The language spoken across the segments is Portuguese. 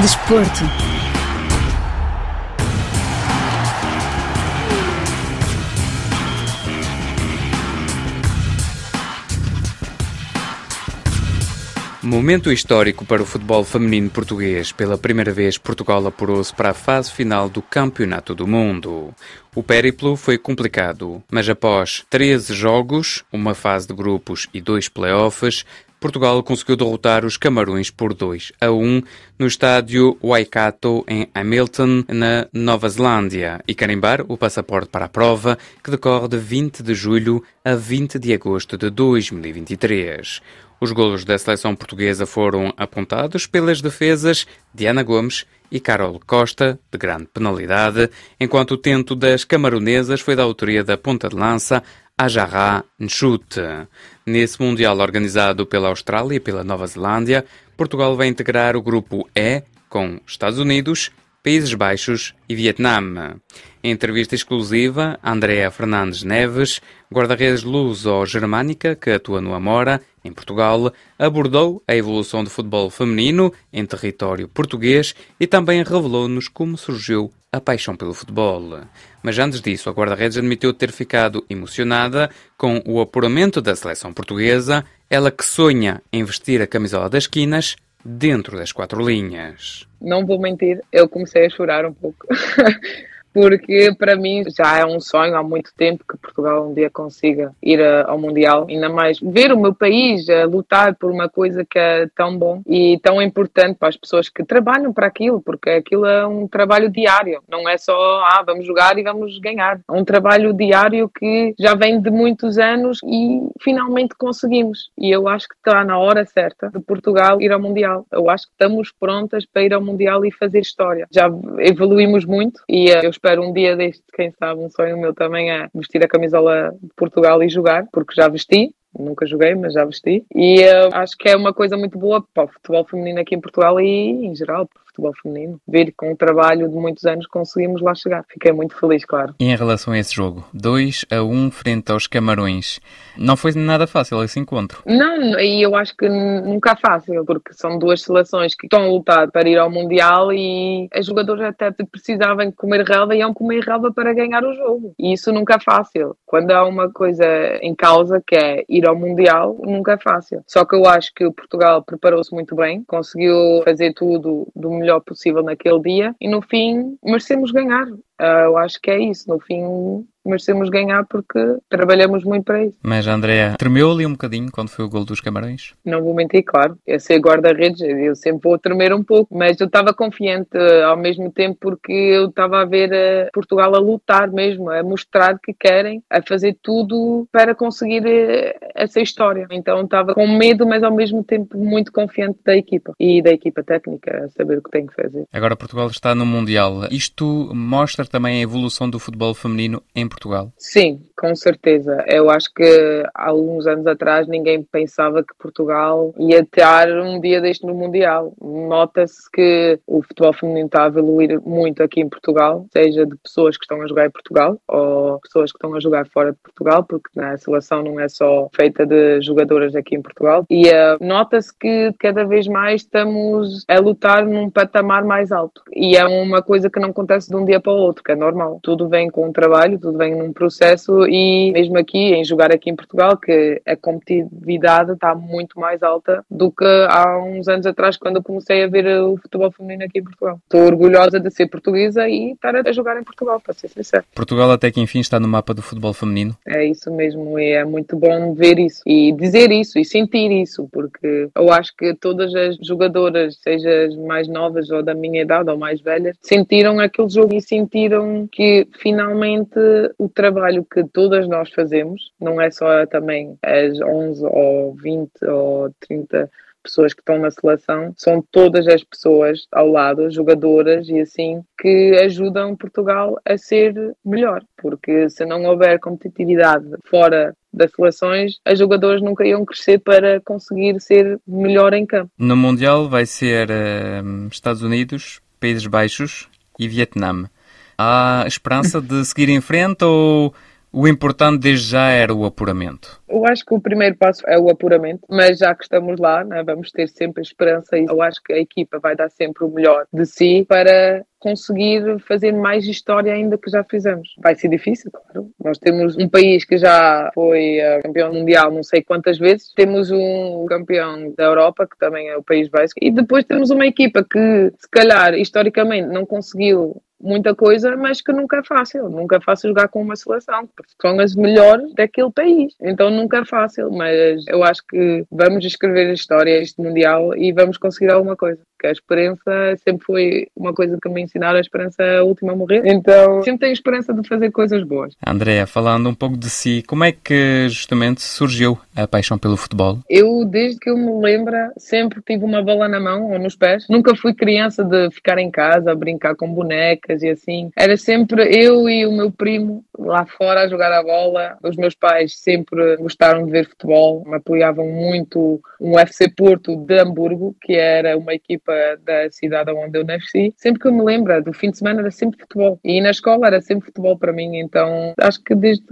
Desporto. Momento histórico para o futebol feminino português. Pela primeira vez, Portugal apurou-se para a fase final do Campeonato do Mundo. O périplo foi complicado, mas após 13 jogos, uma fase de grupos e dois playoffs, Portugal conseguiu derrotar os Camarões por 2 a 1 no estádio Waikato, em Hamilton, na Nova Zelândia, e carimbar o passaporte para a prova, que decorre de 20 de julho a 20 de agosto de 2023. Os golos da seleção portuguesa foram apontados pelas defesas de Ana Gomes e Carol Costa, de grande penalidade, enquanto o tento das camaronesas foi da autoria da ponta de lança Ajarra Nchute. Nesse Mundial organizado pela Austrália e pela Nova Zelândia, Portugal vai integrar o grupo E com Estados Unidos, Países Baixos e Vietnã. Em entrevista exclusiva, Andréa Fernandes Neves, guarda-redes luso-germânica que atua no Amora, em Portugal, abordou a evolução do futebol feminino em território português e também revelou-nos como surgiu a paixão pelo futebol. Mas antes disso, a guarda-redes admitiu ter ficado emocionada com o apuramento da seleção portuguesa, ela que sonha em vestir a camisola das quinas dentro das quatro linhas. Não vou mentir, eu comecei a chorar um pouco. porque para mim já é um sonho há muito tempo que Portugal um dia consiga ir ao Mundial, ainda mais ver o meu país a lutar por uma coisa que é tão bom e tão importante para as pessoas que trabalham para aquilo, porque aquilo é um trabalho diário, não é só ah, vamos jogar e vamos ganhar. É um trabalho diário que já vem de muitos anos e finalmente conseguimos. E eu acho que está na hora certa de Portugal ir ao Mundial. Eu acho que estamos prontas para ir ao Mundial e fazer história. Já evoluímos muito e eh, eu espero um dia deste, quem sabe, um sonho meu também é vestir a camisola de Portugal e jogar, porque já vesti, nunca joguei, mas já vesti. E uh, acho que é uma coisa muito boa para o futebol feminino aqui em Portugal e em geral futebol feminino. Ver com o trabalho de muitos anos conseguimos lá chegar. Fiquei muito feliz, claro. E em relação a esse jogo, 2 a 1 um frente aos Camarões, não foi nada fácil esse encontro? Não, e eu acho que nunca é fácil, porque são duas seleções que estão a lutar para ir ao Mundial e as jogadoras até precisavam comer relva e iam comer relva para ganhar o jogo. E isso nunca é fácil. Quando há uma coisa em causa que é ir ao Mundial, nunca é fácil. Só que eu acho que o Portugal preparou-se muito bem, conseguiu fazer tudo do melhor possível naquele dia e no fim merecemos ganhar. Uh, eu acho que é isso. No fim, merecemos ganhar porque trabalhamos muito para isso. Mas a Andrea tremeu ali um bocadinho quando foi o gol dos Camarões? Não vou mentir, claro. Eu sei guarda-redes, eu sempre vou tremer um pouco, mas eu estava confiante uh, ao mesmo tempo porque eu estava a ver uh, Portugal a lutar mesmo, a mostrar que querem, a fazer tudo para conseguir essa história. Então estava com medo, mas ao mesmo tempo muito confiante da equipa e da equipa técnica a saber o que tem que fazer. Agora Portugal está no Mundial. Isto mostra também a evolução do futebol feminino em Portugal? Sim, com certeza. Eu acho que há alguns anos atrás ninguém pensava que Portugal ia ter um dia deste no Mundial. Nota-se que o futebol feminino está a evoluir muito aqui em Portugal, seja de pessoas que estão a jogar em Portugal ou pessoas que estão a jogar fora de Portugal, porque né, a seleção não é só feita de jogadoras aqui em Portugal. E uh, nota-se que cada vez mais estamos a lutar num patamar mais alto. E é uma coisa que não acontece de um dia para o outro que é normal. Tudo vem com um trabalho, tudo vem num processo e mesmo aqui, em jogar aqui em Portugal, que a competitividade está muito mais alta do que há uns anos atrás, quando eu comecei a ver o futebol feminino aqui em Portugal. Estou orgulhosa de ser portuguesa e estar a jogar em Portugal, para ser sincero. Portugal até que enfim está no mapa do futebol feminino. É isso mesmo, e é muito bom ver isso e dizer isso e sentir isso, porque eu acho que todas as jogadoras, seja as mais novas ou da minha idade ou mais velhas, sentiram aquele jogo e sentiram que finalmente o trabalho que todas nós fazemos, não é só também as 11 ou 20 ou 30 pessoas que estão na seleção, são todas as pessoas ao lado, jogadoras e assim, que ajudam Portugal a ser melhor. Porque se não houver competitividade fora das seleções, as jogadoras nunca iam crescer para conseguir ser melhor em campo. No Mundial vai ser uh, Estados Unidos, Países Baixos e Vietnã. Há esperança de seguir em frente ou O importante desde já era o apuramento. Eu acho que o primeiro passo é o apuramento, mas já que estamos lá, né, vamos ter sempre a esperança e eu acho que a equipa vai dar sempre o melhor de si para conseguir fazer mais história ainda que já fizemos. Vai ser difícil, claro. Nós temos um país que já foi uh, campeão mundial não sei quantas vezes, temos um campeão da Europa, que também é o País Basco, e depois temos uma equipa que, se calhar, historicamente não conseguiu muita coisa, mas que nunca é fácil. Nunca é fácil jogar com uma seleção, porque são as melhores daquele país. Então nunca é fácil, mas eu acho que vamos escrever a história este Mundial e vamos conseguir alguma coisa. Porque a esperança sempre foi uma coisa que me ensinaram, a esperança é a última a morrer. Então sempre tenho esperança de fazer coisas boas. Andréa, falando um pouco de si, como é que justamente surgiu a paixão pelo futebol? Eu, desde que eu me lembro, sempre tive uma bola na mão ou nos pés. Nunca fui criança de ficar em casa a brincar com bonecas e assim. Era sempre eu e o meu primo lá fora a jogar a bola. Os meus pais sempre gostaram de ver futebol, me apoiavam muito um FC Porto de Hamburgo, que era uma equipa da cidade onde eu nasci. Sempre que eu me lembro, do fim de semana era sempre futebol. E na escola era sempre futebol para mim, então acho que desde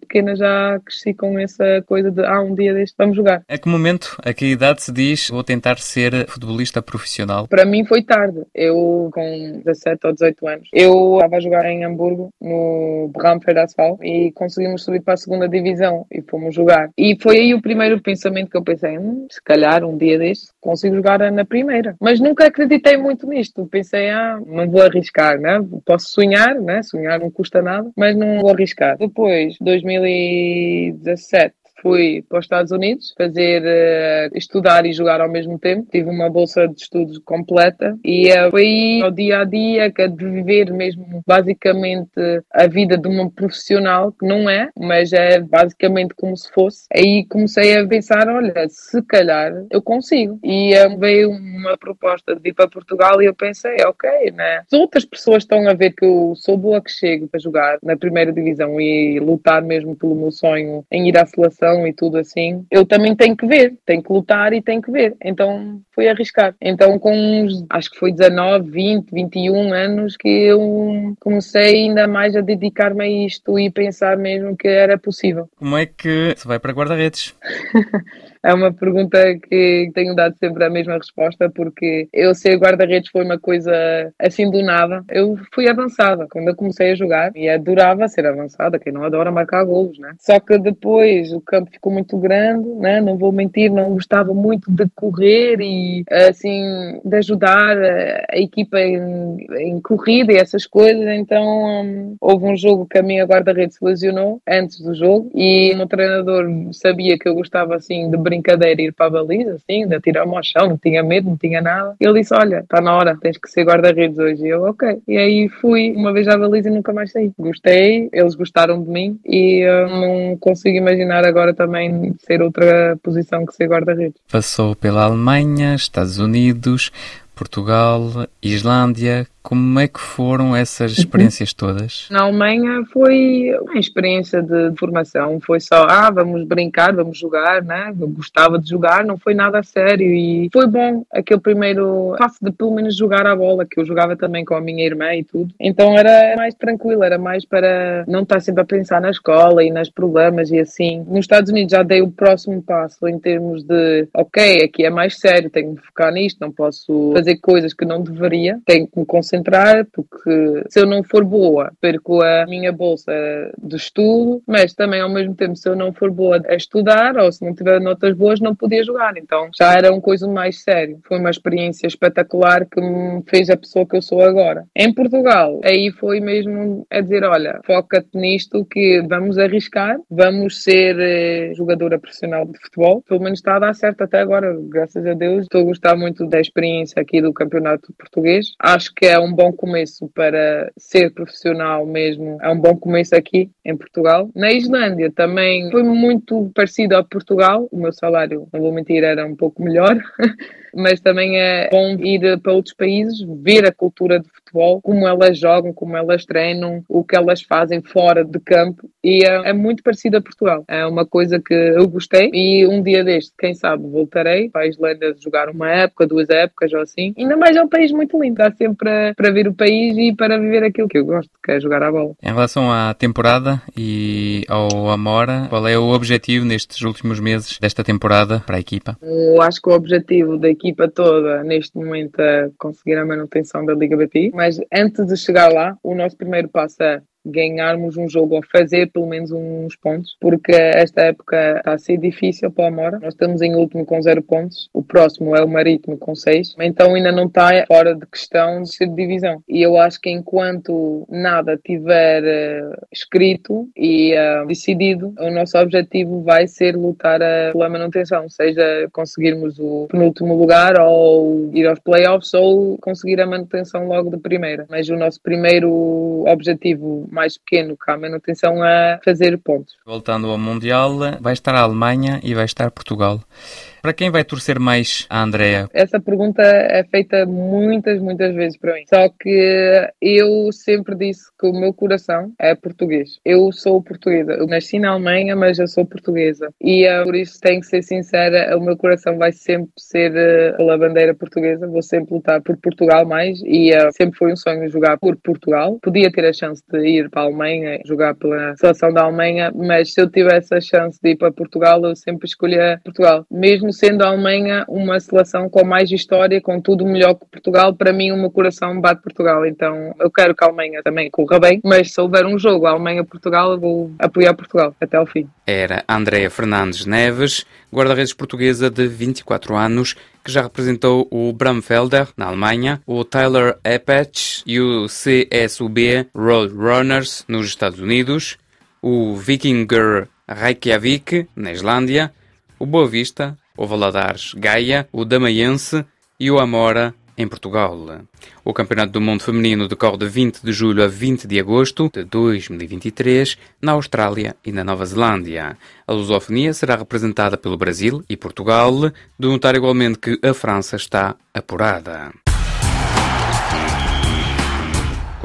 pequena já cresci com essa coisa de ah, um dia deste vamos jogar. A que momento, a que idade se diz vou tentar ser futebolista profissional? Para mim foi tarde. Eu com 17 ou 18 18 anos. Eu estava a jogar em Hamburgo, no Bramfeld Asphalt, e conseguimos subir para a segunda divisão e fomos jogar. E foi aí o primeiro pensamento que eu pensei, hum, se calhar um dia deste consigo jogar na primeira. Mas nunca acreditei muito nisto. Pensei, ah, não vou arriscar, né? Posso sonhar, né? Sonhar não custa nada, mas não vou arriscar. Depois, 2017, fui para os Estados Unidos fazer uh, estudar e jogar ao mesmo tempo. Tive uma bolsa de estudos completa e uh, foi aí ao dia a dia que é de viver mesmo basicamente a vida de uma profissional que não é, mas é basicamente como se fosse. Aí comecei a pensar, olha, se calhar eu consigo. E uh, veio uma proposta de ir para Portugal e eu pensei, ok, né? Se outras pessoas estão a ver que eu sou boa que chego para jogar na primeira divisão e lutar mesmo pelo meu sonho em ir à seleção e tudo assim, eu também tenho que ver, tenho que lutar e tenho que ver. Então fui arriscar. Então com uns, acho que foi 19, 20, 21 anos que eu comecei ainda mais a dedicar-me a isto e pensar mesmo que era possível. Como é que se vai para guarda-redes? é uma pergunta que tenho dado sempre a mesma resposta, porque eu ser guarda-redes foi uma coisa assim do nada. Eu fui avançada quando eu comecei a jogar e adorava ser avançada, quem não adora marcar golos, né? Só que depois o campo ficou muito grande, né? Não vou mentir, não gostava muito de correr e assim de ajudar a, equipa em, em, corrida e essas coisas. Então um, houve um jogo que a minha guarda-redes se lesionou antes do jogo e o meu treinador sabia que eu gostava assim de brincadeira ir para a baliza, assim, de atirar-me ao chão, não tinha medo, não tinha nada. E ele disse: Olha, está na hora, tens que ser guarda-redes hoje. E eu, ok. E aí fui uma vez à baliza e nunca mais saí. Gostei, eles gostaram de mim e eu não consigo imaginar agora também ser outra posição que ser guarda-redes. Passou pela Alemanha, Estados Unidos, Portugal, Islândia, como é que foram essas uhum. experiências todas? Na Alemanha foi uma experiência de formação, foi só, ah, vamos brincar, vamos jogar, né? Eu gostava de jogar, não foi nada a sério e foi bom aquele primeiro passo de pelo menos jogar a bola, que eu jogava também com a minha irmã e tudo. Então era mais tranquilo, era mais para não estar sempre a pensar na escola e nos problemas e assim. Nos Estados Unidos já dei o próximo passo em termos de, ok, aqui é mais sério, tenho que focar nisto, não posso fazer coisas que não deveria, tenho que me concentrar, porque se eu não for boa, perco a minha bolsa de estudo, mas também ao mesmo tempo, se eu não for boa a estudar ou se não tiver notas boas, não podia jogar. Então já era uma coisa mais séria. Foi uma experiência espetacular que me fez a pessoa que eu sou agora. Em Portugal, aí foi mesmo a dizer: olha, foca-te nisto, que vamos arriscar, vamos ser eh, jogadora profissional de futebol. Pelo menos está a dar certo até agora, graças a Deus. Estou a gostar muito da experiência aqui do Campeonato Português. Acho que é um bom começo para ser profissional mesmo. É um bom começo aqui em Portugal. Na Islândia também foi muito parecido a Portugal. O meu salário, não vou mentir, era um pouco melhor. mas também é bom ir para outros países, ver a cultura de futebol, como elas jogam, como elas treinam, o que elas fazem fora de campo e é, é muito parecido a Portugal. É uma coisa que eu gostei e um dia deste, quem sabe, voltarei para a Islândia jogar uma época, duas épocas ou assim. Ainda mais é um país muito lindo, dá sempre para, para ver o país e para viver aquilo que eu gosto, que é jogar a bola. Em relação à temporada e ao Amora, qual é o objetivo nestes últimos meses desta temporada para a equipa? Eu acho que o objetivo da equipa toda neste momento é conseguir a manutenção da Liga BP, mas antes de chegar lá, o nosso primeiro passo é ganharmos um jogo ou fazer pelo menos uns pontos, porque esta época está a ser difícil para a Amora. Nós estamos em último com zero pontos, o próximo é o Marítimo com seis, então ainda não está fora de questão de ser de divisão. E eu acho que enquanto nada tiver uh, escrito e uh, decidido, o nosso objetivo vai ser lutar uh, pela manutenção, seja conseguirmos o penúltimo lugar ou ir aos playoffs ou conseguir a manutenção logo de primeira. Mas o nosso primeiro objetivo mais pequeno que a manutenção a fazer pontos. Voltando ao Mundial, vai estar a Alemanha e vai estar Portugal. Para quem vai torcer mais a Andrea? Essa pergunta é feita muitas, muitas vezes para mim. Só que eu sempre disse que o meu coração é português. Eu sou portuguesa. Eu nasci na Alemanha, mas eu sou portuguesa. E uh, por isso tenho que ser sincera, o meu coração vai sempre ser uh, pela bandeira portuguesa. Vou sempre lutar por Portugal mais e uh, sempre foi um sonho jogar por Portugal. Podia ter a chance de ir para a Alemanha, jogar pela seleção da Alemanha, mas se eu tivesse a chance de ir para Portugal, eu sempre escolhia Portugal. Mesmo sendo a Alemanha uma seleção com mais história, com tudo melhor que Portugal, para mim o meu coração bate Portugal. Então eu quero que a Alemanha também corra bem, mas se houver um jogo Alemanha-Portugal, eu vou apoiar Portugal até ao fim. Era Andréa Fernandes Neves, guarda-redes portuguesa de 24 anos, que já representou o Bramfelder na Alemanha, o Tyler Apache e o CSUB Roadrunners nos Estados Unidos, o Vikinger Reykjavik na Islândia, o Boa Vista o Valadares Gaia, o Damaiense e o Amora em Portugal. O Campeonato do Mundo Feminino decorre de 20 de julho a 20 de agosto de 2023 na Austrália e na Nova Zelândia. A lusofonia será representada pelo Brasil e Portugal, de notar igualmente que a França está apurada.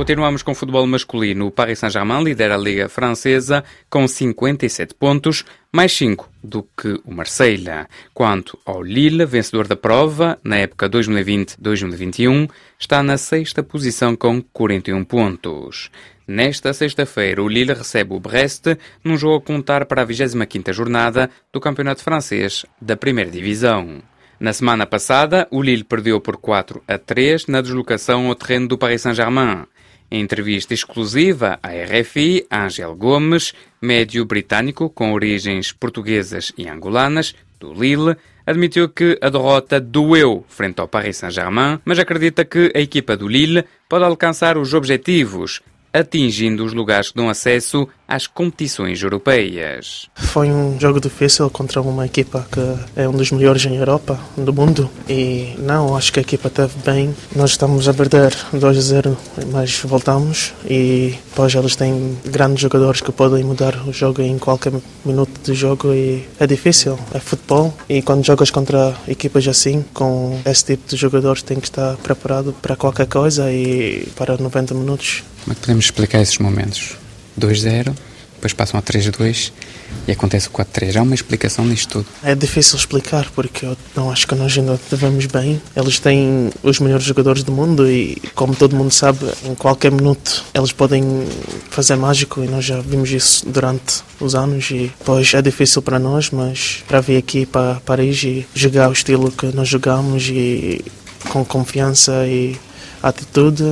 Continuamos com o futebol masculino. O Paris Saint-Germain lidera a Liga Francesa com 57 pontos, mais 5 do que o Marseille. Quanto ao Lille, vencedor da prova, na época 2020-2021, está na sexta posição com 41 pontos. Nesta sexta-feira, o Lille recebe o Brest num jogo a contar para a 25ª jornada do Campeonato Francês da Primeira Divisão. Na semana passada, o Lille perdeu por 4 a 3 na deslocação ao terreno do Paris Saint-Germain. Em entrevista exclusiva à RFI, Ángel Gomes, médio britânico com origens portuguesas e angolanas, do Lille, admitiu que a derrota doeu frente ao Paris Saint-Germain, mas acredita que a equipa do Lille pode alcançar os objetivos atingindo os lugares que dão acesso às competições europeias. Foi um jogo difícil contra uma equipa que é um dos melhores em Europa, do mundo, e não, acho que a equipa esteve bem. Nós estamos a perder 2 a 0, mas voltamos e depois eles têm grandes jogadores que podem mudar o jogo em qualquer minuto de jogo e é difícil, é futebol e quando jogas contra equipas assim, com esse tipo de jogadores, tem que estar preparado para qualquer coisa e para 90 minutos como é que podemos explicar esses momentos? 2-0, depois passam a 3-2 e acontece o 4-3. Há uma explicação nisto tudo? É difícil explicar porque eu não acho que nós ainda devemos bem. Eles têm os melhores jogadores do mundo e, como todo mundo sabe, em qualquer minuto eles podem fazer mágico e nós já vimos isso durante os anos e pois é difícil para nós, mas para vir aqui para Paris e jogar o estilo que nós jogamos e com confiança e a atitude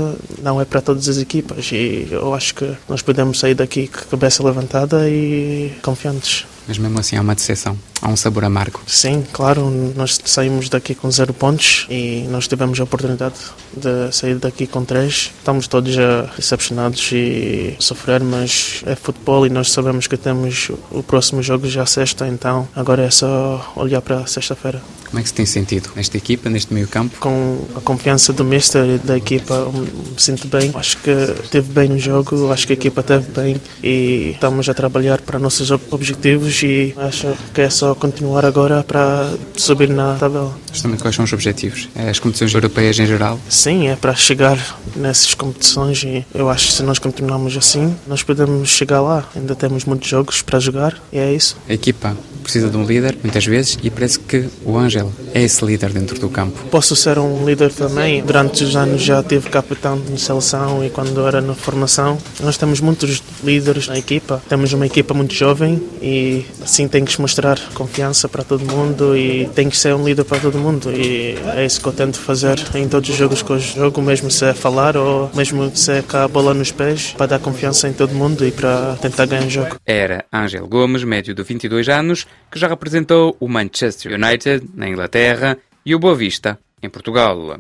não é para todas as equipas e eu acho que nós podemos sair daqui com a cabeça levantada e confiantes. Mas mesmo assim há uma decepção, há um sabor amargo. Sim, claro, nós saímos daqui com zero pontos e nós tivemos a oportunidade de sair daqui com três. Estamos todos decepcionados e sofrer, mas é futebol e nós sabemos que temos o próximo jogo já sexta, então agora é só olhar para sexta-feira. Como é que se tem sentido nesta equipa, neste meio campo? Com a confiança do mister e da equipa, me sinto bem. Acho que esteve bem no jogo, acho que a equipa esteve bem e estamos a trabalhar para nossos objetivos e acho que é só só continuar agora para subir na tabela. Justamente quais são os objetivos? É as competições europeias em geral? Sim, é para chegar nessas competições e eu acho que se nós continuarmos assim, nós podemos chegar lá. Ainda temos muitos jogos para jogar e é isso. A equipa precisa de um líder, muitas vezes, e parece que o Ângelo é esse líder dentro do campo. Posso ser um líder também. Durante os anos já tive capitão de seleção e quando era na formação. Nós temos muitos líderes na equipa. Temos uma equipa muito jovem e assim tem que mostrar confiança para todo mundo e tem que ser um líder para todo mundo. E é isso que eu tento fazer em todos os jogos que eu jogo, mesmo se é falar ou mesmo se é com a bola nos pés, para dar confiança em todo mundo e para tentar ganhar o jogo. Era Ângelo Gomes, médio de 22 anos, que já representou o Manchester United na Inglaterra e o Boa Vista em Portugal.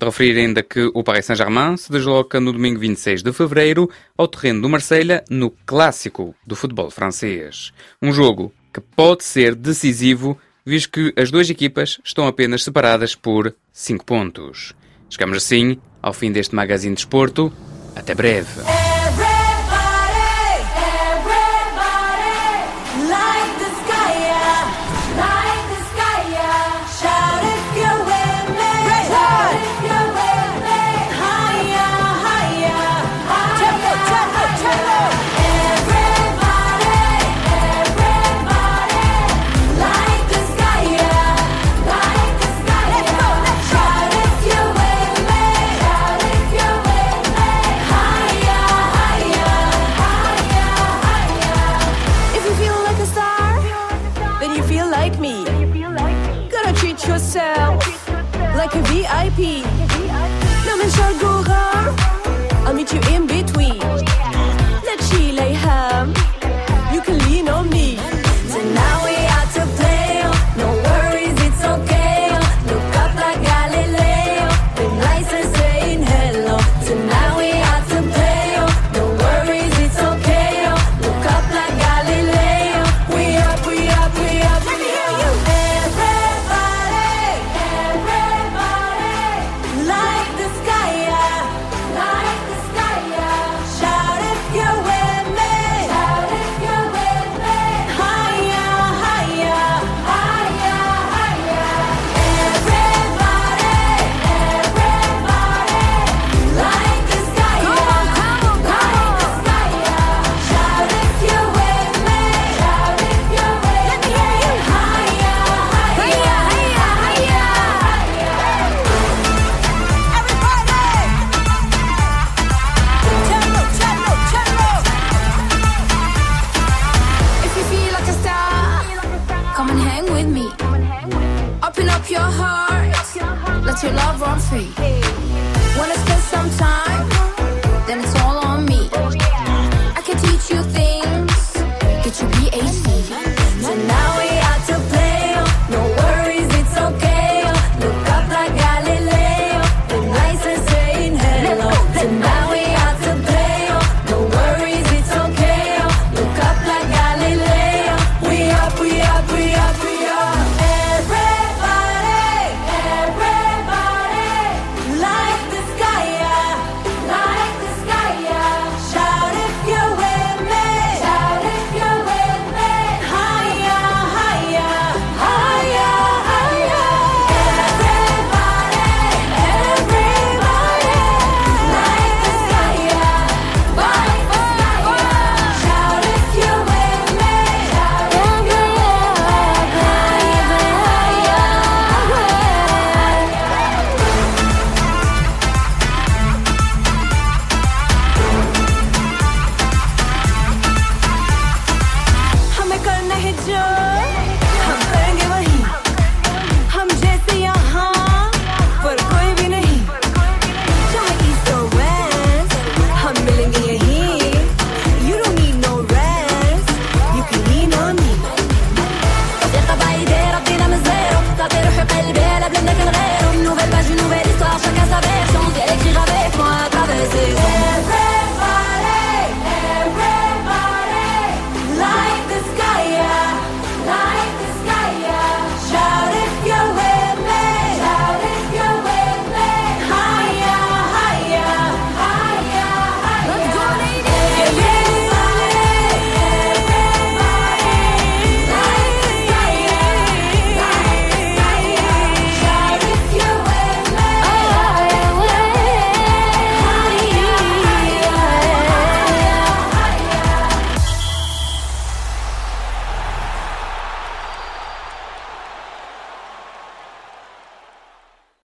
De referir ainda que o Paris Saint-Germain se desloca no domingo 26 de fevereiro ao terreno do Marselha no clássico do futebol francês. Um jogo que pode ser decisivo, visto que as duas equipas estão apenas separadas por 5 pontos. Chegamos assim ao fim deste magazine de esporto. Até breve. He. free.